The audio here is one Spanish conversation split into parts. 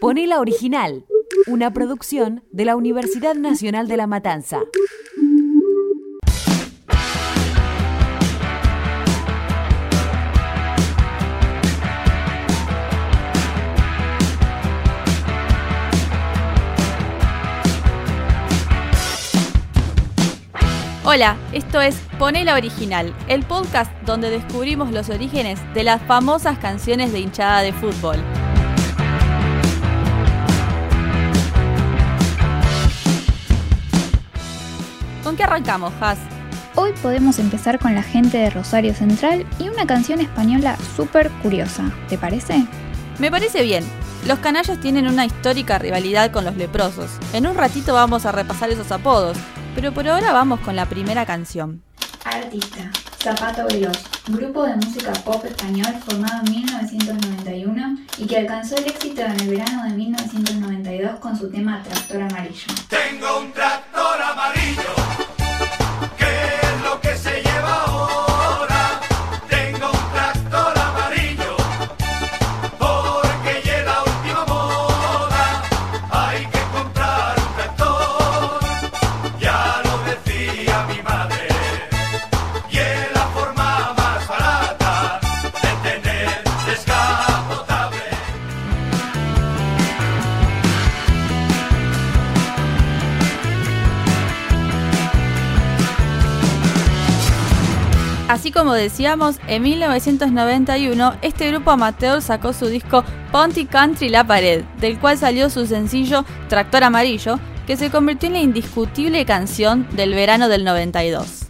Ponela Original, una producción de la Universidad Nacional de La Matanza. Hola, esto es Ponela Original, el podcast donde descubrimos los orígenes de las famosas canciones de hinchada de fútbol. Qué arrancamos, Has? Hoy podemos empezar con la gente de Rosario Central y una canción española súper curiosa. ¿Te parece? Me parece bien. Los canallos tienen una histórica rivalidad con los leprosos. En un ratito vamos a repasar esos apodos, pero por ahora vamos con la primera canción. Artista, Zapato Veloz, grupo de música pop español formado en 1991 y que alcanzó el éxito en el verano de 1992 con su tema Tractor Amarillo. Tengo un tractor amarillo. Como decíamos, en 1991 este grupo amateur sacó su disco Ponty Country La Pared, del cual salió su sencillo Tractor Amarillo, que se convirtió en la indiscutible canción del verano del 92.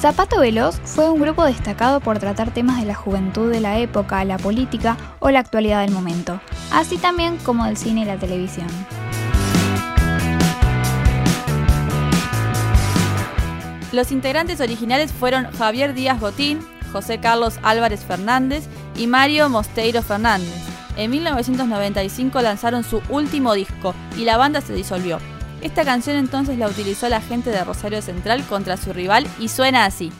Zapato Veloz fue un grupo destacado por tratar temas de la juventud de la época, la política o la actualidad del momento, así también como del cine y la televisión. Los integrantes originales fueron Javier Díaz Botín, José Carlos Álvarez Fernández y Mario Mosteiro Fernández. En 1995 lanzaron su último disco y la banda se disolvió. Esta canción entonces la utilizó la gente de Rosario Central contra su rival y suena así.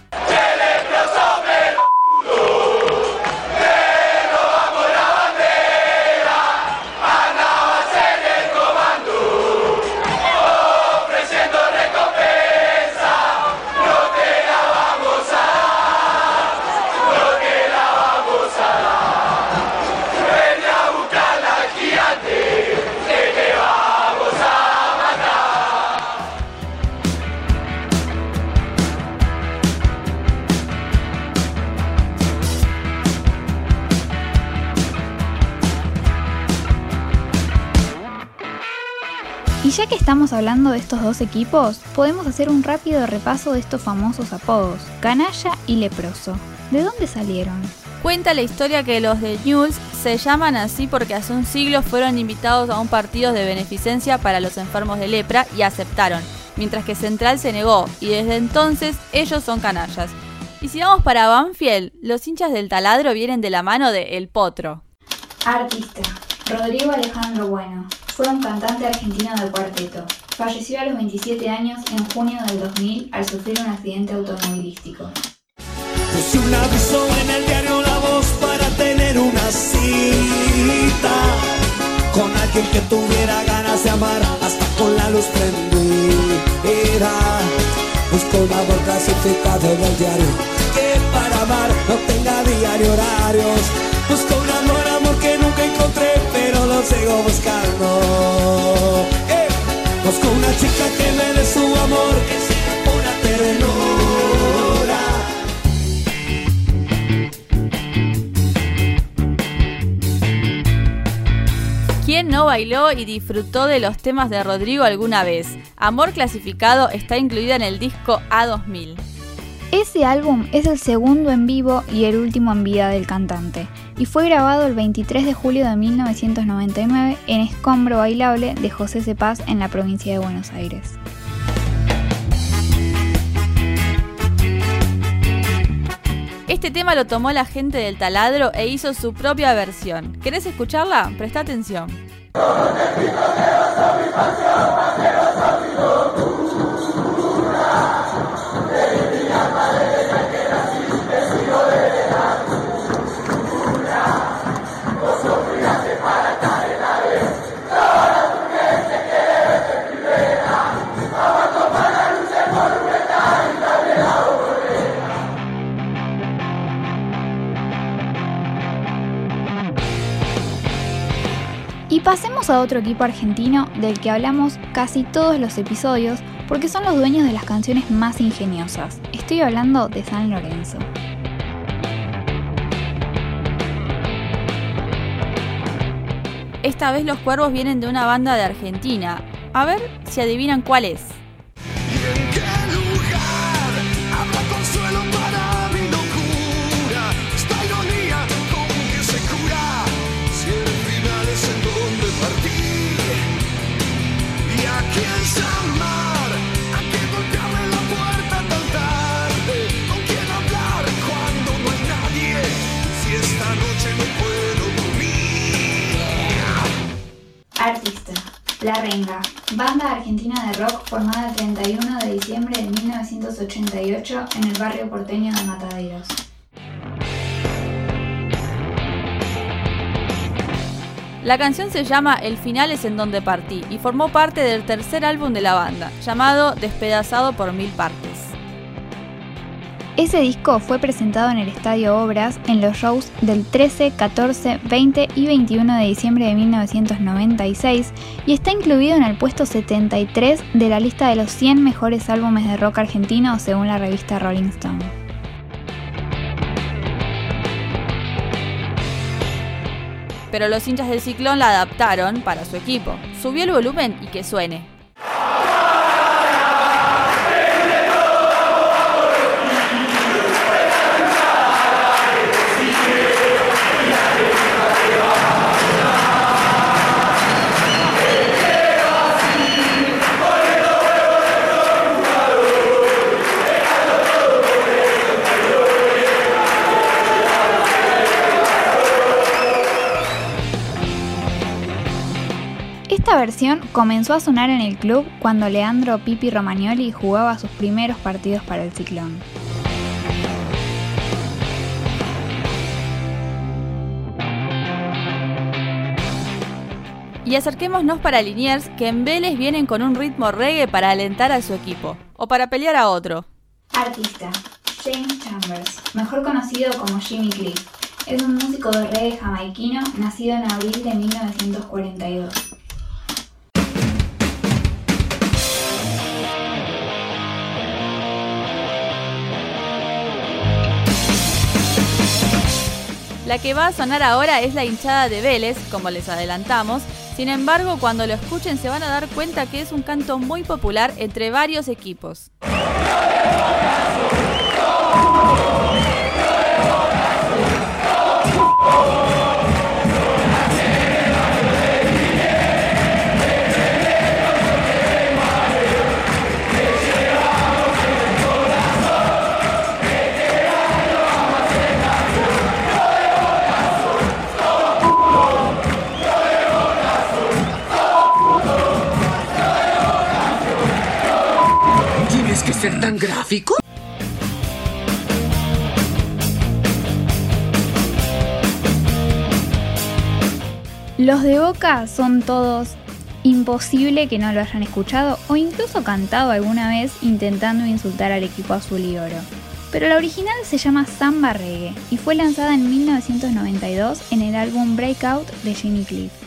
Ya que estamos hablando de estos dos equipos, podemos hacer un rápido repaso de estos famosos apodos, canalla y leproso. ¿De dónde salieron? Cuenta la historia que los de News se llaman así porque hace un siglo fueron invitados a un partido de beneficencia para los enfermos de lepra y aceptaron, mientras que Central se negó y desde entonces ellos son canallas. Y si vamos para Banfield, los hinchas del taladro vienen de la mano de El Potro. Artista, Rodrigo Alejandro Bueno. Fue un cantante argentino de cuarteto. Falleció a los 27 años en junio del 2000 al sufrir un accidente automovilístico. Puse un aviso en el diario La Voz para tener una cita con alguien que tuviera ganas de amar hasta con la luz prendida. Busco un amor clasificado en el diario que para amar no tenga diario horarios. Busco sigo buscando. Eh, Busco una chica que me dé su amor, que sea pura ternura. ¿Quién no bailó y disfrutó de los temas de Rodrigo alguna vez? Amor clasificado está incluido en el disco A2000. Ese álbum es el segundo en vivo y el último en vida del cantante, y fue grabado el 23 de julio de 1999 en Escombro Bailable de José Cepaz en la provincia de Buenos Aires. Este tema lo tomó la gente del taladro e hizo su propia versión. ¿Querés escucharla? Presta atención. A otro equipo argentino del que hablamos casi todos los episodios porque son los dueños de las canciones más ingeniosas. Estoy hablando de San Lorenzo. Esta vez los cuervos vienen de una banda de Argentina. A ver si adivinan cuál es. Renga. Banda argentina de rock formada el 31 de diciembre de 1988 en el barrio porteño de Mataderos. La canción se llama El final es en donde partí y formó parte del tercer álbum de la banda, llamado Despedazado por mil partes. Ese disco fue presentado en el Estadio Obras en los shows del 13, 14, 20 y 21 de diciembre de 1996 y está incluido en el puesto 73 de la lista de los 100 mejores álbumes de rock argentino según la revista Rolling Stone. Pero los hinchas del ciclón la adaptaron para su equipo. Subió el volumen y que suene. Esta versión comenzó a sonar en el club cuando Leandro Pipi Romagnoli jugaba sus primeros partidos para el Ciclón. Y acerquémonos para Liniers, que en Vélez vienen con un ritmo reggae para alentar a su equipo, o para pelear a otro. Artista. James Chambers, mejor conocido como Jimmy Cliff, es un músico de reggae jamaiquino nacido en abril de 1942. La que va a sonar ahora es la hinchada de Vélez, como les adelantamos. Sin embargo, cuando lo escuchen se van a dar cuenta que es un canto muy popular entre varios equipos. Gráfico? Los de Boca son todos imposible que no lo hayan escuchado o incluso cantado alguna vez intentando insultar al equipo azul y oro. Pero la original se llama Samba Reggae y fue lanzada en 1992 en el álbum Breakout de Jimmy Cliff.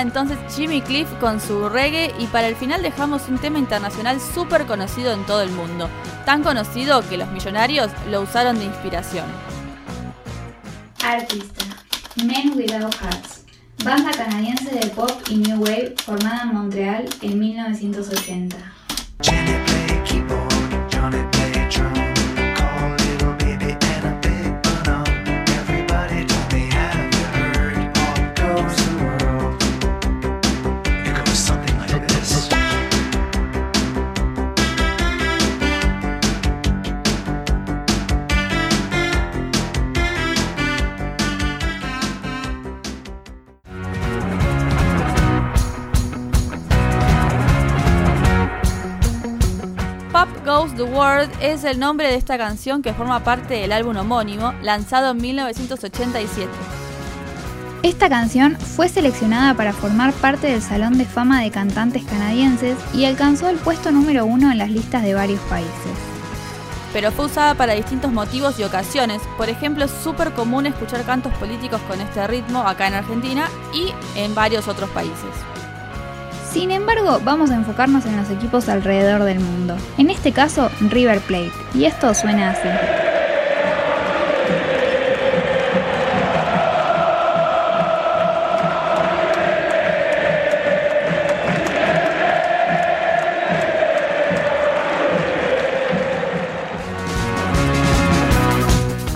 Entonces Jimmy Cliff con su reggae y para el final dejamos un tema internacional súper conocido en todo el mundo. Tan conocido que los millonarios lo usaron de inspiración. Artista. Men Without Hats. Banda canadiense de pop y new wave formada en Montreal en 1980. World es el nombre de esta canción que forma parte del álbum homónimo, lanzado en 1987. Esta canción fue seleccionada para formar parte del Salón de Fama de Cantantes Canadienses y alcanzó el puesto número uno en las listas de varios países. Pero fue usada para distintos motivos y ocasiones. Por ejemplo, es súper común escuchar cantos políticos con este ritmo acá en Argentina y en varios otros países. Sin embargo, vamos a enfocarnos en los equipos alrededor del mundo. En este caso, River Plate. Y esto suena así.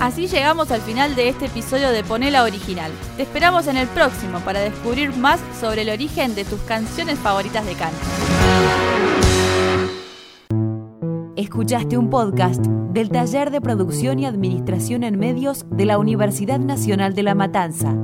Así llegamos al final de este episodio de Ponela Original. Te esperamos en el próximo para descubrir más sobre el origen de tus canciones favoritas de canto. Escuchaste un podcast del Taller de Producción y Administración en Medios de la Universidad Nacional de La Matanza.